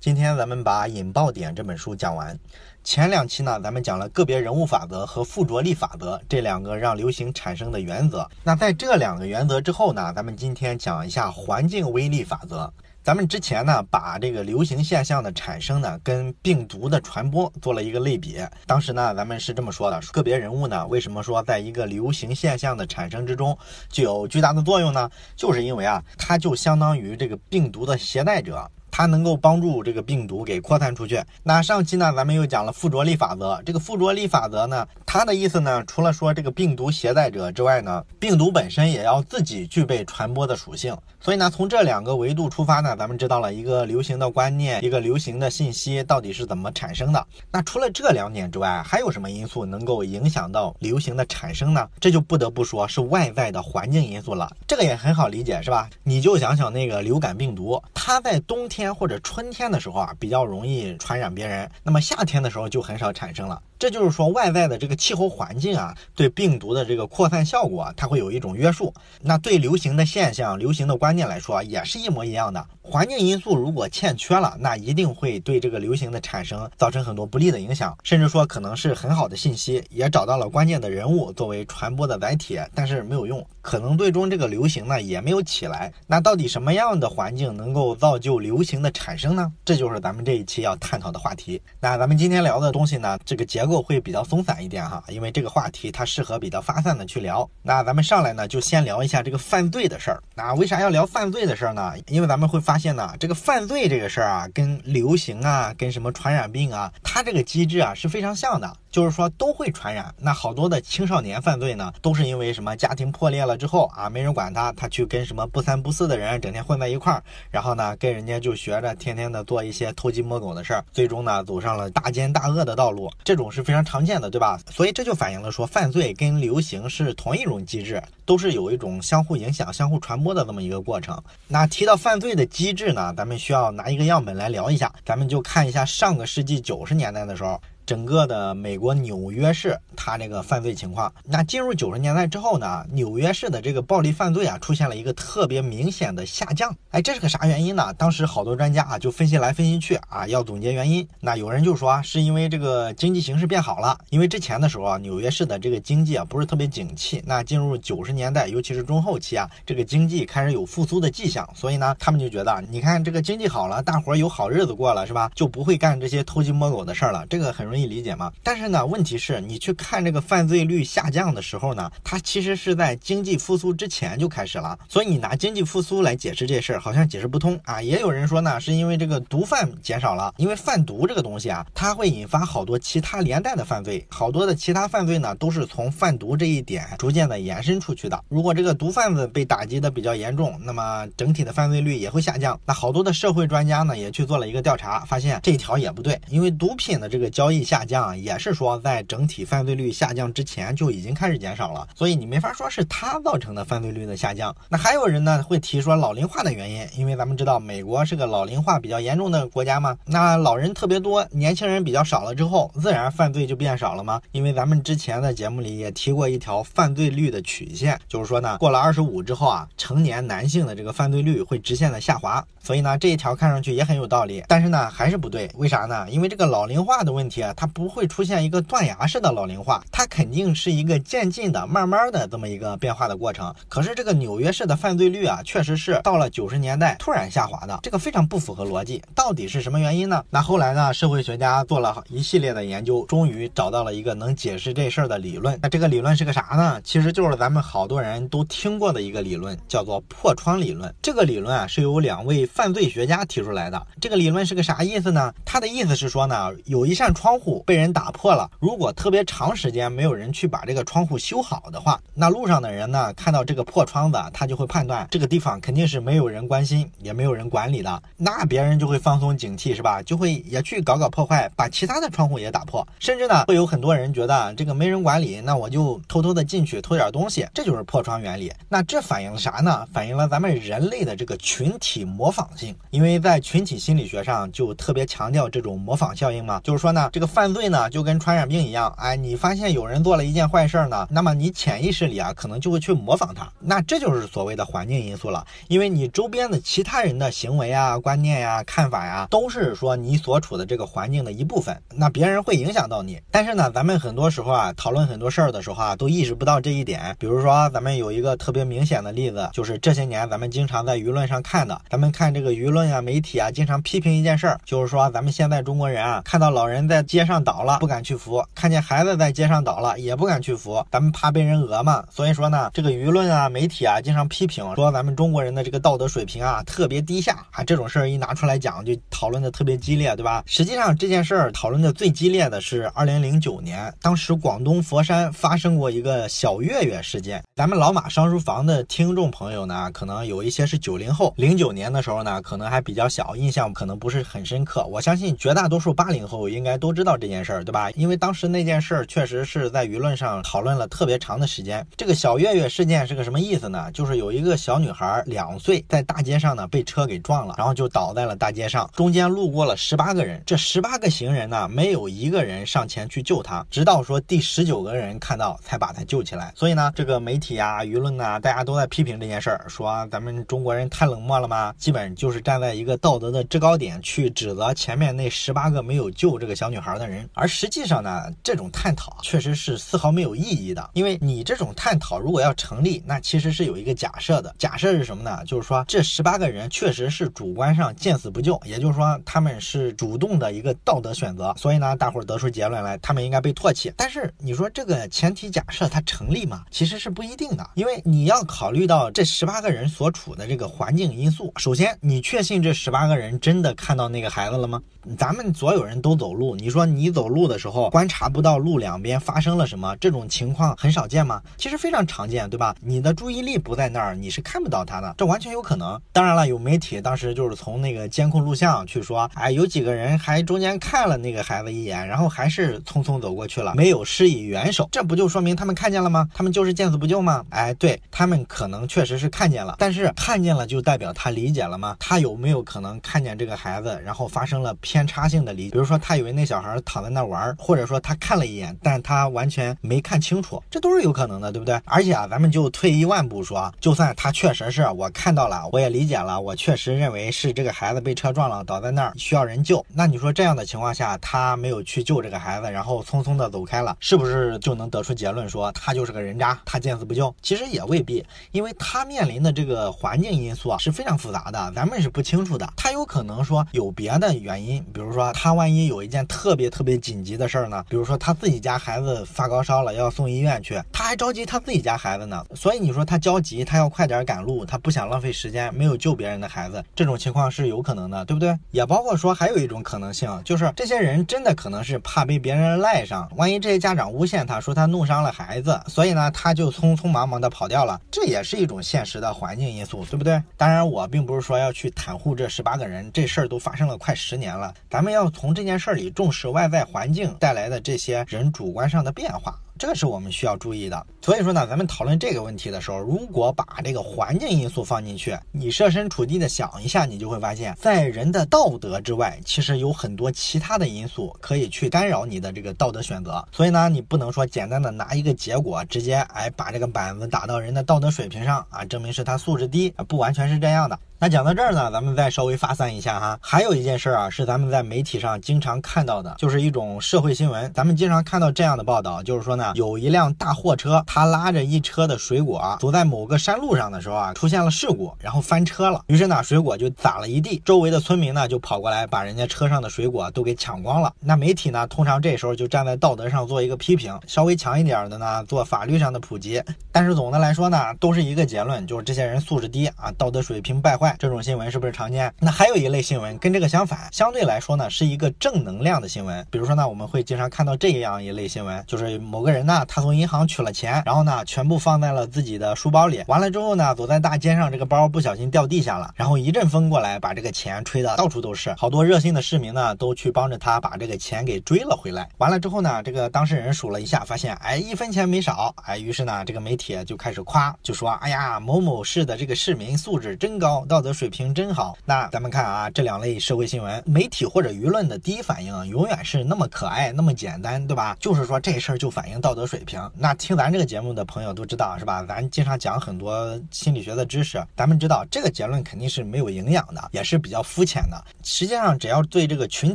今天咱们把《引爆点》这本书讲完。前两期呢，咱们讲了个别人物法则和附着力法则这两个让流行产生的原则。那在这两个原则之后呢，咱们今天讲一下环境威力法则。咱们之前呢，把这个流行现象的产生呢，跟病毒的传播做了一个类比。当时呢，咱们是这么说的：个别人物呢，为什么说在一个流行现象的产生之中具有巨大的作用呢？就是因为啊，它就相当于这个病毒的携带者。它能够帮助这个病毒给扩散出去。那上期呢，咱们又讲了附着力法则。这个附着力法则呢，它的意思呢，除了说这个病毒携带者之外呢，病毒本身也要自己具备传播的属性。所以呢，从这两个维度出发呢，咱们知道了一个流行的观念，一个流行的信息到底是怎么产生的。那除了这两点之外，还有什么因素能够影响到流行的产生呢？这就不得不说是外在的环境因素了。这个也很好理解，是吧？你就想想那个流感病毒，它在冬天。或者春天的时候啊，比较容易传染别人，那么夏天的时候就很少产生了。这就是说，外在的这个气候环境啊，对病毒的这个扩散效果，它会有一种约束。那对流行的现象、流行的观念来说，也是一模一样的。环境因素如果欠缺了，那一定会对这个流行的产生造成很多不利的影响，甚至说可能是很好的信息，也找到了关键的人物作为传播的载体，但是没有用，可能最终这个流行呢也没有起来。那到底什么样的环境能够造就流行的产生呢？这就是咱们这一期要探讨的话题。那咱们今天聊的东西呢，这个结。构会比较松散一点哈，因为这个话题它适合比较发散的去聊。那咱们上来呢，就先聊一下这个犯罪的事儿。那为啥要聊犯罪的事儿呢？因为咱们会发现呢，这个犯罪这个事儿啊，跟流行啊，跟什么传染病啊，它这个机制啊是非常像的。就是说都会传染。那好多的青少年犯罪呢，都是因为什么家庭破裂了之后啊，没人管他，他去跟什么不三不四的人整天混在一块儿，然后呢跟人家就学着天天的做一些偷鸡摸狗的事儿，最终呢走上了大奸大恶的道路。这种是是非常常见的，对吧？所以这就反映了说犯罪跟流行是同一种机制，都是有一种相互影响、相互传播的这么一个过程。那提到犯罪的机制呢，咱们需要拿一个样本来聊一下，咱们就看一下上个世纪九十年代的时候。整个的美国纽约市，它这个犯罪情况，那进入九十年代之后呢，纽约市的这个暴力犯罪啊，出现了一个特别明显的下降。哎，这是个啥原因呢？当时好多专家啊，就分析来分析去啊，要总结原因。那有人就说是因为这个经济形势变好了，因为之前的时候啊，纽约市的这个经济啊不是特别景气。那进入九十年代，尤其是中后期啊，这个经济开始有复苏的迹象，所以呢，他们就觉得，你看这个经济好了，大伙儿有好日子过了，是吧？就不会干这些偷鸡摸狗的事儿了。这个很容易。可以理解吗？但是呢，问题是你去看这个犯罪率下降的时候呢，它其实是在经济复苏之前就开始了。所以你拿经济复苏来解释这事儿，好像解释不通啊。也有人说呢，是因为这个毒贩减少了，因为贩毒这个东西啊，它会引发好多其他连带的犯罪，好多的其他犯罪呢，都是从贩毒这一点逐渐的延伸出去的。如果这个毒贩子被打击的比较严重，那么整体的犯罪率也会下降。那好多的社会专家呢，也去做了一个调查，发现这一条也不对，因为毒品的这个交易。下降也是说，在整体犯罪率下降之前就已经开始减少了，所以你没法说是它造成的犯罪率的下降。那还有人呢会提说老龄化的原因，因为咱们知道美国是个老龄化比较严重的国家嘛，那老人特别多，年轻人比较少了之后，自然犯罪就变少了吗？因为咱们之前的节目里也提过一条犯罪率的曲线，就是说呢，过了二十五之后啊，成年男性的这个犯罪率会直线的下滑。所以呢，这一条看上去也很有道理，但是呢还是不对，为啥呢？因为这个老龄化的问题啊。它不会出现一个断崖式的老龄化，它肯定是一个渐进的、慢慢的这么一个变化的过程。可是这个纽约市的犯罪率啊，确实是到了九十年代突然下滑的，这个非常不符合逻辑。到底是什么原因呢？那后来呢，社会学家做了一系列的研究，终于找到了一个能解释这事儿的理论。那这个理论是个啥呢？其实就是咱们好多人都听过的一个理论，叫做破窗理论。这个理论啊，是由两位犯罪学家提出来的。这个理论是个啥意思呢？他的意思是说呢，有一扇窗窗户。被人打破了。如果特别长时间没有人去把这个窗户修好的话，那路上的人呢，看到这个破窗子，他就会判断这个地方肯定是没有人关心，也没有人管理的。那别人就会放松警惕，是吧？就会也去搞搞破坏，把其他的窗户也打破。甚至呢，会有很多人觉得这个没人管理，那我就偷偷的进去偷点东西。这就是破窗原理。那这反映了啥呢？反映了咱们人类的这个群体模仿性。因为在群体心理学上就特别强调这种模仿效应嘛，就是说呢，这个。犯罪呢，就跟传染病一样，哎，你发现有人做了一件坏事呢，那么你潜意识里啊，可能就会去模仿他。那这就是所谓的环境因素了，因为你周边的其他人的行为啊、观念呀、看法呀，都是说你所处的这个环境的一部分。那别人会影响到你，但是呢，咱们很多时候啊，讨论很多事儿的时候啊，都意识不到这一点。比如说，咱们有一个特别明显的例子，就是这些年咱们经常在舆论上看的，咱们看这个舆论啊、媒体啊，经常批评一件事儿，就是说咱们现在中国人啊，看到老人在街街上倒了，不敢去扶；看见孩子在街上倒了，也不敢去扶，咱们怕被人讹嘛。所以说呢，这个舆论啊、媒体啊，经常批评说咱们中国人的这个道德水平啊特别低下啊。这种事儿一拿出来讲，就讨论的特别激烈，对吧？实际上这件事儿讨论的最激烈的是二零零九年，当时广东佛山发生过一个小月月事件。咱们老马上书房的听众朋友呢，可能有一些是九零后，零九年的时候呢，可能还比较小，印象可能不是很深刻。我相信绝大多数八零后应该都知道到这件事儿，对吧？因为当时那件事儿确实是在舆论上讨论了特别长的时间。这个小月月事件是个什么意思呢？就是有一个小女孩两岁，在大街上呢被车给撞了，然后就倒在了大街上，中间路过了十八个人，这十八个行人呢，没有一个人上前去救她，直到说第十九个人看到才把她救起来。所以呢，这个媒体啊、舆论啊，大家都在批评这件事儿，说咱们中国人太冷漠了吗？基本就是站在一个道德的制高点去指责前面那十八个没有救这个小女孩的人。而实际上呢，这种探讨确实是丝毫没有意义的，因为你这种探讨如果要成立，那其实是有一个假设的。假设是什么呢？就是说这十八个人确实是主观上见死不救，也就是说他们是主动的一个道德选择。所以呢，大伙儿得出结论来，他们应该被唾弃。但是你说这个前提假设它成立吗？其实是不一定的，因为你要考虑到这十八个人所处的这个环境因素。首先，你确信这十八个人真的看到那个孩子了吗？咱们所有人都走路，你说你走路的时候观察不到路两边发生了什么，这种情况很少见吗？其实非常常见，对吧？你的注意力不在那儿，你是看不到他的，这完全有可能。当然了，有媒体当时就是从那个监控录像去说，哎，有几个人还中间看了那个孩子一眼，然后还是匆匆走过去了，没有施以援手，这不就说明他们看见了吗？他们就是见死不救吗？哎，对他们可能确实是看见了，但是看见了就代表他理解了吗？他有没有可能看见这个孩子，然后发生了偏差性的理？比如说他以为那小孩躺在那玩，或者说他看了一眼，但他完全没看清楚，这都是有可能的，对不对？而且啊，咱们就退一万步说，就算他确实是我看到了，我也理解了，我确实认为是这个孩子被车撞了，倒在那儿需要人救。那你说这样的情况下，他没有去救这个孩子，然后匆匆的走开了，是不是就能得出结论说他就是个人渣，他见死不救？其实也未必，因为他面临的这个环境因素啊是非常复杂的，咱们是不清楚的。他有可能说有别的原因，比如说他万一有一件特别特别紧急的事儿呢，比如说他自己家孩子发高烧了要送医院去，他还着急他自己家孩子呢，所以你说他焦急，他要快点赶路，他不想浪费时间，没有救别人的孩子，这种情况是有可能的，对不对？也包括说还有一种可能性，就是这些人真的可能是怕被别人赖上，万一这些家长诬陷他说他弄伤了孩子，所以呢他就匆匆忙忙的跑掉了，这也是一种现实的环境因素，对不对？当然我并不是说要去袒护这十八个人，这事儿都发生了快十年了，咱们要从这件事儿里重视外外在环境带来的这些人主观上的变化。这个是我们需要注意的。所以说呢，咱们讨论这个问题的时候，如果把这个环境因素放进去，你设身处地的想一下，你就会发现，在人的道德之外，其实有很多其他的因素可以去干扰你的这个道德选择。所以呢，你不能说简单的拿一个结果直接哎把这个板子打到人的道德水平上啊，证明是他素质低，不完全是这样的。那讲到这儿呢，咱们再稍微发散一下哈。还有一件事儿啊，是咱们在媒体上经常看到的，就是一种社会新闻。咱们经常看到这样的报道，就是说呢，有一辆大货车，它拉着一车的水果，走在某个山路上的时候啊，出现了事故，然后翻车了。于是呢，水果就洒了一地，周围的村民呢就跑过来把人家车上的水果都给抢光了。那媒体呢，通常这时候就站在道德上做一个批评，稍微强一点的呢，做法律上的普及。但是总的来说呢，都是一个结论，就是这些人素质低啊，道德水平败坏。这种新闻是不是常见？那还有一类新闻跟这个相反，相对来说呢，是一个正能量的新闻。比如说呢，我们会经常看到这样一类新闻，就是某个人人呢，他从银行取了钱，然后呢，全部放在了自己的书包里。完了之后呢，走在大街上，这个包不小心掉地下了，然后一阵风过来，把这个钱吹得到处都是。好多热心的市民呢，都去帮着他把这个钱给追了回来。完了之后呢，这个当事人数了一下，发现哎，一分钱没少。哎，于是呢，这个媒体就开始夸，就说哎呀，某某市的这个市民素质真高，道德水平真好。那咱们看啊，这两类社会新闻，媒体或者舆论的第一反应永远是那么可爱，那么简单，对吧？就是说这事儿就反映到道德水平。那听咱这个节目的朋友都知道，是吧？咱经常讲很多心理学的知识，咱们知道这个结论肯定是没有营养的，也是比较肤浅的。实际上，只要对这个群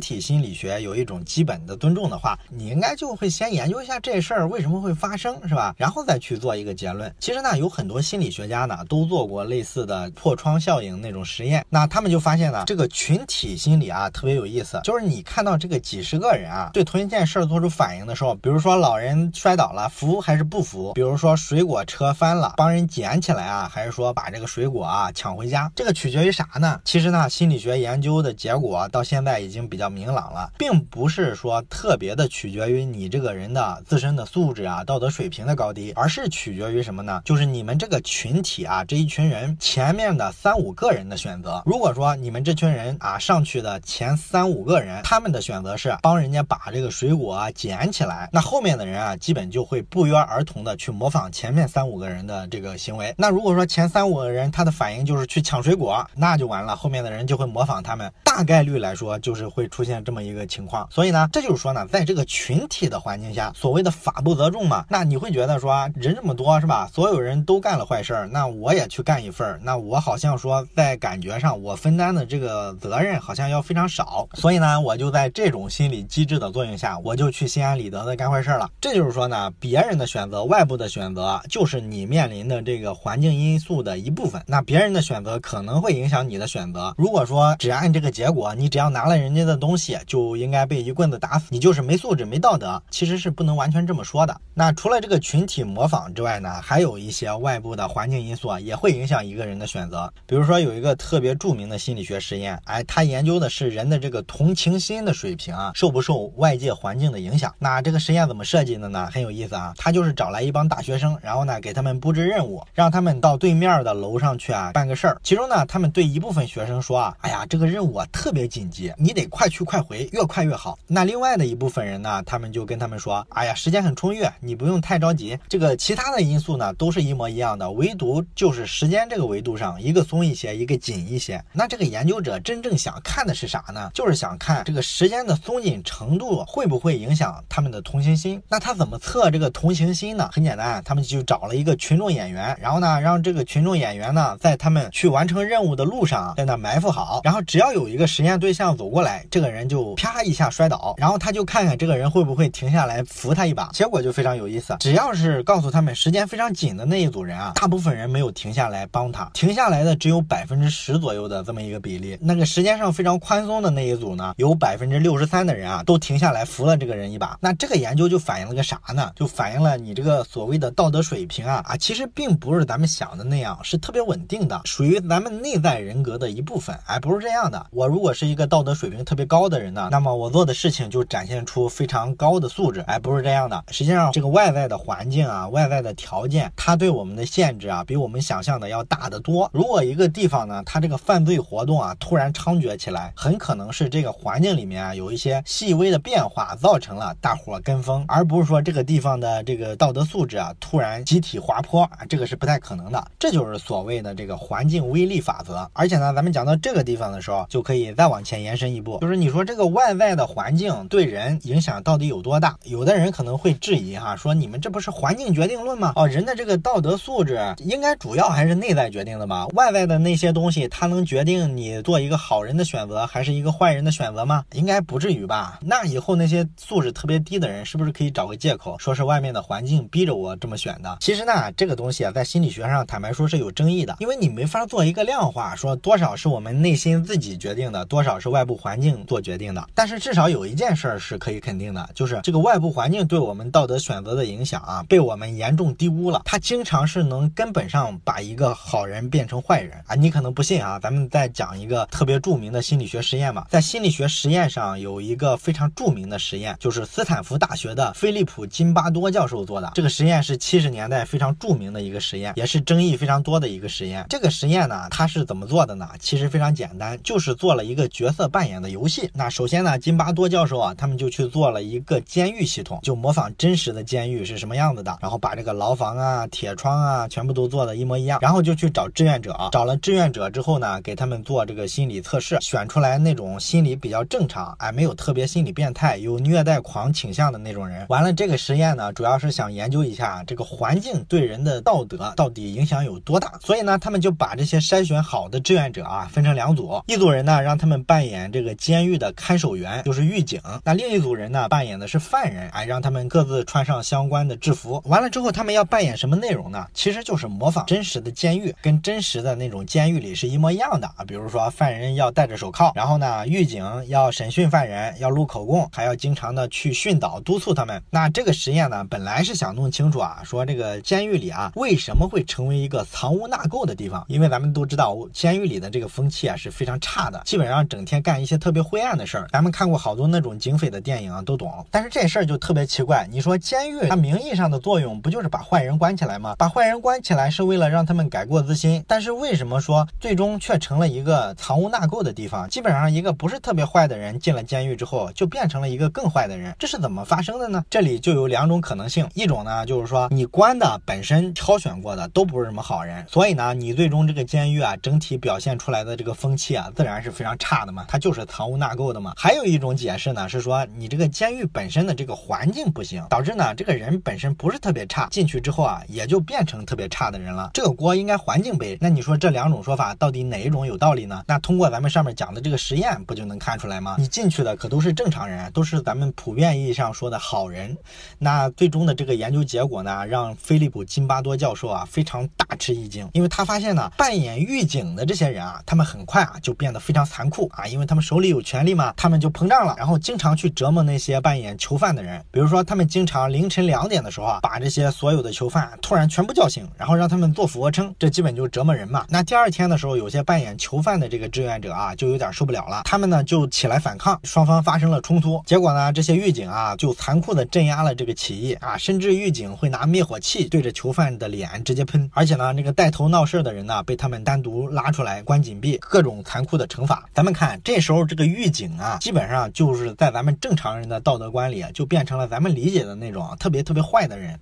体心理学有一种基本的尊重的话，你应该就会先研究一下这事儿为什么会发生，是吧？然后再去做一个结论。其实呢，有很多心理学家呢都做过类似的破窗效应那种实验，那他们就发现呢，这个群体心理啊特别有意思，就是你看到这个几十个人啊对同一件事做出反应的时候，比如说老人摔倒了，扶还是不扶？比如说水果车翻了，帮人捡起来啊，还是说把这个水果啊抢回家？这个取决于啥呢？其实呢，心理学研究的结果到现在已经比较明朗了，并不是说特别的取决于你这个人的自身的素质啊、道德水平的高低，而是取决于什么呢？就是你们这个群体啊，这一群人前面的三五个人的选择。如果说你们这群人啊上去的前三五个人，他们的选择是帮人家把这个水果啊捡起来，那后面的人啊基本就会不约而同的去模仿前面三五个人的这个行为。那如果说前三五个人他的反应就是去抢水果，那就完了，后面的人就会模仿他们。大概率来说，就是会出现这么一个情况。所以呢，这就是说呢，在这个群体的环境下，所谓的法不责众嘛，那你会觉得说人这么多是吧？所有人都干了坏事儿，那我也去干一份儿，那我好像说在感觉上我分担的这个责任好像要非常少。所以呢，我就在这种心理机制的作用下，我就去心安理得的干坏事儿了。这就是说呢，别人的选择、外部的选择，就是你面临的这个环境因素的一部分。那别人的选择可能会影响你的选择。如果说只按这个结果，你只要拿了人家的东西，就应该被一棍子打死，你就是没素质、没道德，其实是不能完全这么说的。那除了这个群体模仿之外呢，还有一些外部的环境因素啊，也会影响一个人的选择。比如说有一个特别著名的心理学实验，哎，他研究的是人的这个同情心的水平啊，受不受外界环境的影响。那这个实验怎么设计的呢？很有意思啊，他就是找来一帮大学生，然后呢给他们布置任务，让他们到对面的楼上去啊办个事儿。其中呢，他们对一部分学生说啊，哎呀，这个任务啊特别紧急，你得快去快回，越快越好。那另外的一部分人呢，他们就跟他们说，哎呀，时间很充裕，你不用太着急。这个其他的因素呢，都是一模一样的，唯独就是时间这个维度上，一个松一些，一个紧一些。那这个研究者真正想看的是啥呢？就是想看这个时间的松紧程度会不会影响他们的同情心。那他怎么测这个同情心呢？很简单，他们就找了一个群众演员，然后呢，让这个群众演员呢，在他们去完成任务的路上，在那埋伏好，然后只要有一个实验对象走过来，这个人就啪一下摔倒，然后他就看看这个人会不会停下来扶他一把。结果就非常有意思，只要是告诉他们时间非常紧的那一组人啊，大部分人没有停下来帮他，停下来的只有百分之十左右的这么一个比例。那个时间上非常宽松的那一组呢，有百分之六十三的人啊，都停下来扶了这个人一把。那这个研究就反映了个啥啥呢？就反映了你这个所谓的道德水平啊啊，其实并不是咱们想的那样，是特别稳定的，属于咱们内在人格的一部分。哎，不是这样的。我如果是一个道德水平特别高的人呢，那么我做的事情就展现出非常高的素质。哎，不是这样的。实际上，这个外在的环境啊，外在的条件，它对我们的限制啊，比我们想象的要大得多。如果一个地方呢，它这个犯罪活动啊突然猖獗起来，很可能是这个环境里面啊有一些细微的变化造成了大伙跟风，而不是说这这个地方的这个道德素质啊突然集体滑坡啊，这个是不太可能的。这就是所谓的这个环境威力法则。而且呢，咱们讲到这个地方的时候，就可以再往前延伸一步，就是你说这个外在的环境对人影响到底有多大？有的人可能会质疑哈，说你们这不是环境决定论吗？哦，人的这个道德素质应该主要还是内在决定的吧？外在的那些东西，它能决定你做一个好人的选择，还是一个坏人的选择吗？应该不至于吧？那以后那些素质特别低的人，是不是可以找个借口，说是外面的环境逼着我这么选的？其实呢，这个东西啊，在心理学上坦白说是有争议的，因为你没法做一个量化，说多少是我们内心自己决定的，多少是外部环境做决定的。但是至少有一件事儿是可以肯定的，就是这个外部环境对我们道德选择的影响啊，被我们严重低估了。它经常是能根本上把一个好人变成坏人啊！你可能不信啊，咱们再讲一个特别著名的心理学实验吧。在心理学实验上有一个非常著名的实验，就是斯坦福大学的菲利普金巴多教授做的。这个实验是七十年代非常著名的一个实验，也是争议非常多的一个实验。这个实验呢，它是怎么做的呢？其实非常简单，就是做了一个角色扮演的游戏。那首先呢，金巴多教授啊，他们就去做了一个监狱系统，就模仿真实的监狱是什么样子的，然后把这个牢房啊、铁窗啊全部都做的一模一样，然后就去找志愿者，找了志愿者之后呢，给他们做这个心理测试，选出来那种心理比较正常，哎，没有特别心理变态、有虐待狂倾向的那种人。完了，这个实验呢，主要是想研究一下这个环境对人的道德到底影响有多大。所以呢，他们就把这些筛选好的志愿者啊，分成两组，一组人呢，让他们扮演这个监狱的看守员，就是狱警；那另一组人呢，扮演的是犯人，哎，让他们各自穿上相关的制服。完了之后，他们要扮演什么内容呢？其实就是模仿真实的监狱，跟真实的那种监狱里是一模一样的啊。比如说，犯人要戴着手铐，然后呢，狱警要审讯犯人，要录口供，还要经常的去训导、督促他们。那这这个实验呢，本来是想弄清楚啊，说这个监狱里啊，为什么会成为一个藏污纳垢的地方？因为咱们都知道，监狱里的这个风气啊是非常差的，基本上整天干一些特别灰暗的事儿。咱们看过好多那种警匪的电影啊，都懂。但是这事儿就特别奇怪，你说监狱它名义上的作用不就是把坏人关起来吗？把坏人关起来是为了让他们改过自新，但是为什么说最终却成了一个藏污纳垢的地方？基本上一个不是特别坏的人进了监狱之后，就变成了一个更坏的人，这是怎么发生的呢？这里就有两种可能性，一种呢就是说你关的本身挑选过的都不是什么好人，所以呢你最终这个监狱啊整体表现出来的这个风气啊自然是非常差的嘛，它就是藏污纳垢的嘛。还有一种解释呢是说你这个监狱本身的这个环境不行，导致呢这个人本身不是特别差，进去之后啊也就变成特别差的人了，这个锅应该环境背。那你说这两种说法到底哪一种有道理呢？那通过咱们上面讲的这个实验不就能看出来吗？你进去的可都是正常人，都是咱们普遍意义上说的好人。那最终的这个研究结果呢，让菲利普金巴多教授啊非常大吃一惊，因为他发现呢，扮演狱警的这些人啊，他们很快啊就变得非常残酷啊，因为他们手里有权力嘛，他们就膨胀了，然后经常去折磨那些扮演囚犯的人。比如说，他们经常凌晨两点的时候啊，把这些所有的囚犯突然全部叫醒，然后让他们做俯卧撑，这基本就是折磨人嘛。那第二天的时候，有些扮演囚犯的这个志愿者啊，就有点受不了了，他们呢就起来反抗，双方发生了冲突。结果呢，这些狱警啊就残酷的镇压了这个起义啊，甚至狱警会拿灭火器对着囚犯的脸直接喷，而且呢，那个带头闹事的人呢，被他们单独拉出来关禁闭，各种残酷的惩罚。咱们看这时候这个狱警啊，基本上就是在咱们正常人的道德观里，就变成了咱们理解的那种特别特别坏的人。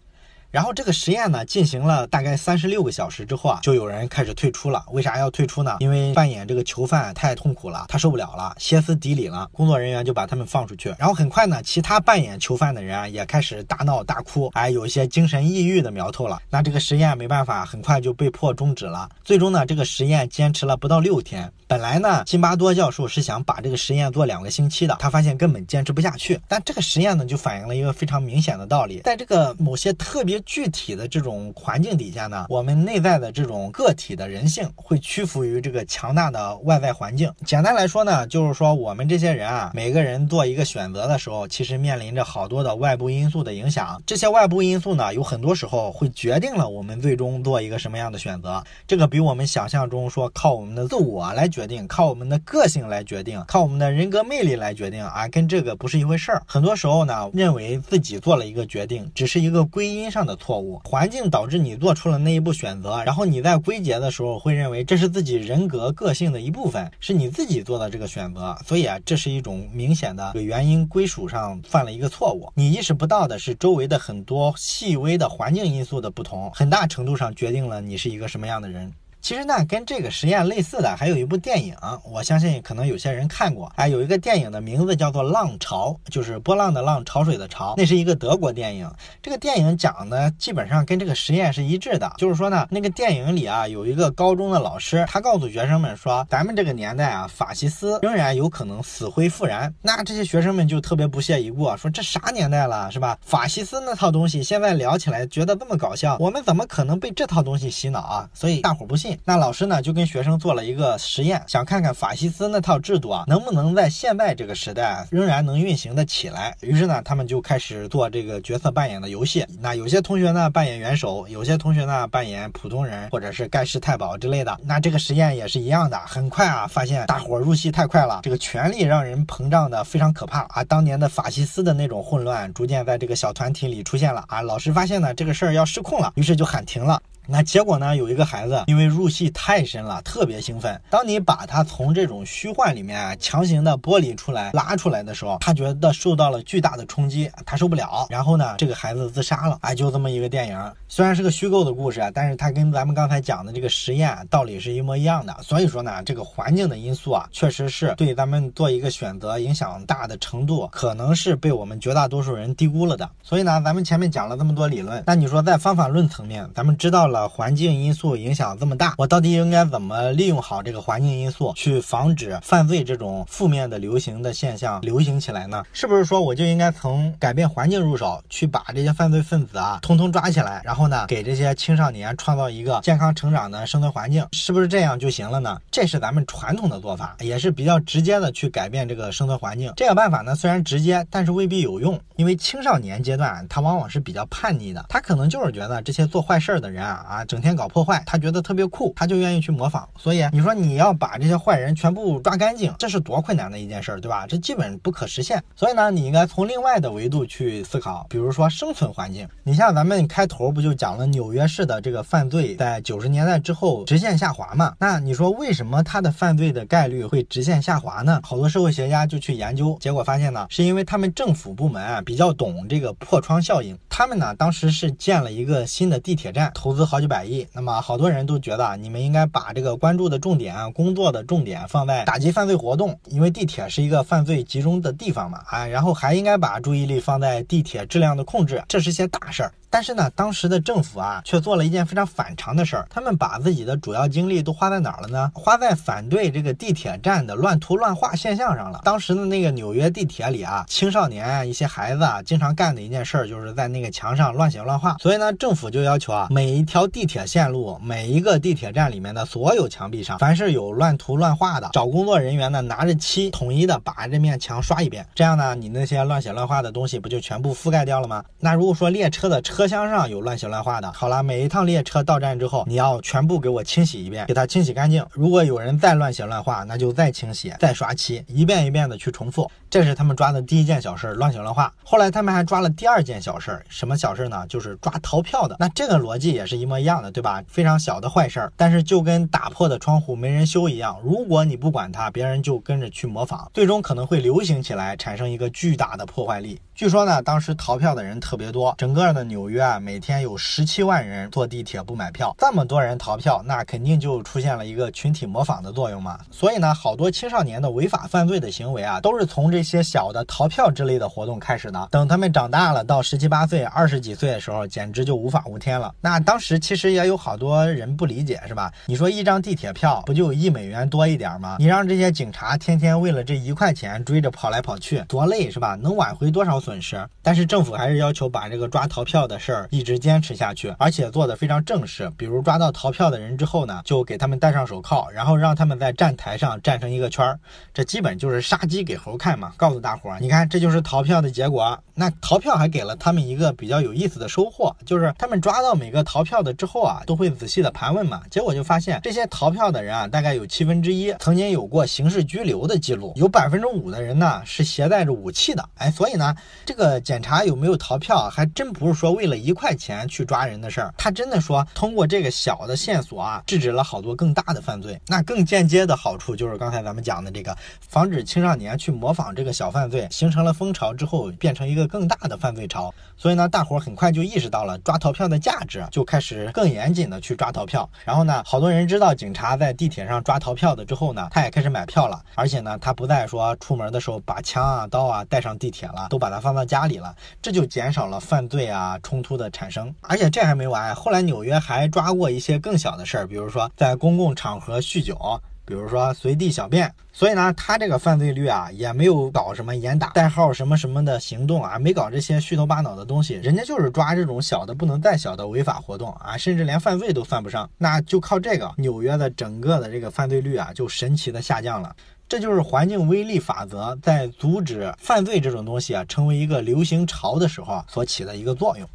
然后这个实验呢进行了大概三十六个小时之后啊，就有人开始退出了。为啥要退出呢？因为扮演这个囚犯太痛苦了，他受不了了，歇斯底里了。工作人员就把他们放出去。然后很快呢，其他扮演囚犯的人啊也开始大闹大哭，哎，有一些精神抑郁的苗头了。那这个实验没办法，很快就被迫终止了。最终呢，这个实验坚持了不到六天。本来呢，辛巴多教授是想把这个实验做两个星期的，他发现根本坚持不下去。但这个实验呢，就反映了一个非常明显的道理，在这个某些特别具体的这种环境底下呢，我们内在的这种个体的人性会屈服于这个强大的外在环境。简单来说呢，就是说我们这些人啊，每个人做一个选择的时候，其实面临着好多的外部因素的影响。这些外部因素呢，有很多时候会决定了我们最终做一个什么样的选择。这个比我们想象中说靠我们的自我来决决定，靠我们的个性来决定，靠我们的人格魅力来决定啊，跟这个不是一回事儿。很多时候呢，认为自己做了一个决定，只是一个归因上的错误。环境导致你做出了那一步选择，然后你在归结的时候会认为这是自己人格个性的一部分，是你自己做的这个选择，所以啊，这是一种明显的原因归属上犯了一个错误。你意识不到的是周围的很多细微的环境因素的不同，很大程度上决定了你是一个什么样的人。其实呢，跟这个实验类似的还有一部电影，我相信可能有些人看过。哎，有一个电影的名字叫做《浪潮》，就是波浪的浪，潮水的潮。那是一个德国电影。这个电影讲的基本上跟这个实验是一致的。就是说呢，那个电影里啊，有一个高中的老师，他告诉学生们说，咱们这个年代啊，法西斯仍然有可能死灰复燃。那这些学生们就特别不屑一顾，说这啥年代了，是吧？法西斯那套东西现在聊起来觉得这么搞笑，我们怎么可能被这套东西洗脑啊？所以大伙不信。那老师呢就跟学生做了一个实验，想看看法西斯那套制度啊能不能在现在这个时代仍然能运行的起来。于是呢，他们就开始做这个角色扮演的游戏。那有些同学呢扮演元首，有些同学呢扮演普通人，或者是盖世太保之类的。那这个实验也是一样的，很快啊发现大伙入戏太快了，这个权力让人膨胀的非常可怕啊。当年的法西斯的那种混乱逐渐在这个小团体里出现了啊。老师发现呢这个事儿要失控了，于是就喊停了。那结果呢，有一个孩子因为入戏太深了，特别兴奋。当你把他从这种虚幻里面强行的剥离出来、拉出来的时候，他觉得受到了巨大的冲击，他受不了。然后呢，这个孩子自杀了。哎，就这么一个电影，虽然是个虚构的故事啊，但是它跟咱们刚才讲的这个实验道理是一模一样的。所以说呢，这个环境的因素啊，确实是对咱们做一个选择影响大的程度，可能是被我们绝大多数人低估了的。所以呢，咱们前面讲了这么多理论，那你说在方法论层面，咱们知道了环境因素影响这么大，我到底应该怎么利用好这个环境因素，去防止犯罪这种负面的流行的现象流行起来呢？是不是说我就应该从改变环境入手，去把这些犯罪分子啊，通通抓起来，然后呢，给这些青少年创造一个健康成长的生存环境，是不是这样就行了呢？这是咱们传统的做法，也是比较直接的去改变这个生存环境。这个办法呢，虽然直接，但是未必有用，因为青少年阶段他往往是比较叛逆的，他可能就是觉得这些做坏事儿的人啊啊，整天搞破坏，他觉得特别酷，他就愿意去模仿。所以你说你要把这些坏人全部抓干净，这是多困难的一件事儿，对吧？这基本不可实现。所以呢，你应该从另外的维度去思考，比如说生存环境。你像咱们开头不就讲了纽约市的这个犯罪在九十年代之后直线下滑嘛？那你说为什么他的犯罪的概率会直线下滑呢？好多社会学家就去研究，结果发现呢，是因为他们政府部门啊比较懂这个破窗效应。他们呢当时是建了一个新的地铁站，投资好几百亿。那么好多人都觉得啊你们应该把这个关注的重点、工作的重点放在打击犯罪活动，因为地铁是一个犯罪集中的地方嘛啊，然后还应该把注意力放在地铁质量的控制，这是些大事儿。但是呢，当时的政府啊，却做了一件非常反常的事儿。他们把自己的主要精力都花在哪儿了呢？花在反对这个地铁站的乱涂乱画现象上了。当时的那个纽约地铁里啊，青少年一些孩子啊，经常干的一件事儿，就是在那个墙上乱写乱画。所以呢，政府就要求啊，每一条地铁线路、每一个地铁站里面的所有墙壁上，凡是有乱涂乱画的，找工作人员呢，拿着漆统一的把这面墙刷一遍。这样呢，你那些乱写乱画的东西不就全部覆盖掉了吗？那如果说列车的车车厢上有乱写乱画的，好了，每一趟列车到站之后，你要全部给我清洗一遍，给它清洗干净。如果有人再乱写乱画，那就再清洗，再刷漆，一遍一遍的去重复。这是他们抓的第一件小事，乱写乱画。后来他们还抓了第二件小事，什么小事呢？就是抓逃票的。那这个逻辑也是一模一样的，对吧？非常小的坏事儿，但是就跟打破的窗户没人修一样，如果你不管它，别人就跟着去模仿，最终可能会流行起来，产生一个巨大的破坏力。据说呢，当时逃票的人特别多，整个的纽约啊，每天有十七万人坐地铁不买票。这么多人逃票，那肯定就出现了一个群体模仿的作用嘛。所以呢，好多青少年的违法犯罪的行为啊，都是从这些小的逃票之类的活动开始的。等他们长大了，到十七八岁、二十几岁的时候，简直就无法无天了。那当时其实也有好多人不理解，是吧？你说一张地铁票不就一美元多一点吗？你让这些警察天天为了这一块钱追着跑来跑去，多累，是吧？能挽回多少？损失，但是政府还是要求把这个抓逃票的事儿一直坚持下去，而且做的非常正式。比如抓到逃票的人之后呢，就给他们戴上手铐，然后让他们在站台上站成一个圈儿，这基本就是杀鸡给猴看嘛，告诉大伙儿，你看这就是逃票的结果。那逃票还给了他们一个比较有意思的收获，就是他们抓到每个逃票的之后啊，都会仔细的盘问嘛，结果就发现这些逃票的人啊，大概有七分之一曾经有过刑事拘留的记录，有百分之五的人呢是携带着武器的，哎，所以呢。这个检查有没有逃票，还真不是说为了一块钱去抓人的事儿。他真的说通过这个小的线索啊，制止了好多更大的犯罪。那更间接的好处就是刚才咱们讲的这个，防止青少年去模仿这个小犯罪，形成了风潮之后，变成一个更大的犯罪潮。所以呢，大伙儿很快就意识到了抓逃票的价值，就开始更严谨的去抓逃票。然后呢，好多人知道警察在地铁上抓逃票的之后呢，他也开始买票了。而且呢，他不再说出门的时候把枪啊、刀啊带上地铁了，都把它。放到家里了，这就减少了犯罪啊冲突的产生。而且这还没完，后来纽约还抓过一些更小的事儿，比如说在公共场合酗酒，比如说随地小便。所以呢，他这个犯罪率啊，也没有搞什么严打代号什么什么的行动啊，没搞这些虚头巴脑的东西，人家就是抓这种小的不能再小的违法活动啊，甚至连犯罪都算不上。那就靠这个，纽约的整个的这个犯罪率啊，就神奇的下降了。这就是环境威力法则在阻止犯罪这种东西啊成为一个流行潮的时候所起的一个作用。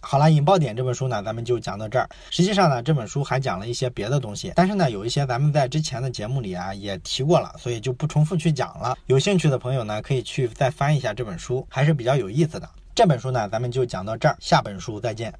好了，引爆点这本书呢，咱们就讲到这儿。实际上呢，这本书还讲了一些别的东西，但是呢，有一些咱们在之前的节目里啊也提过了，所以就不重复去讲了。有兴趣的朋友呢，可以去再翻一下这本书，还是比较有意思的。这本书呢，咱们就讲到这儿，下本书再见。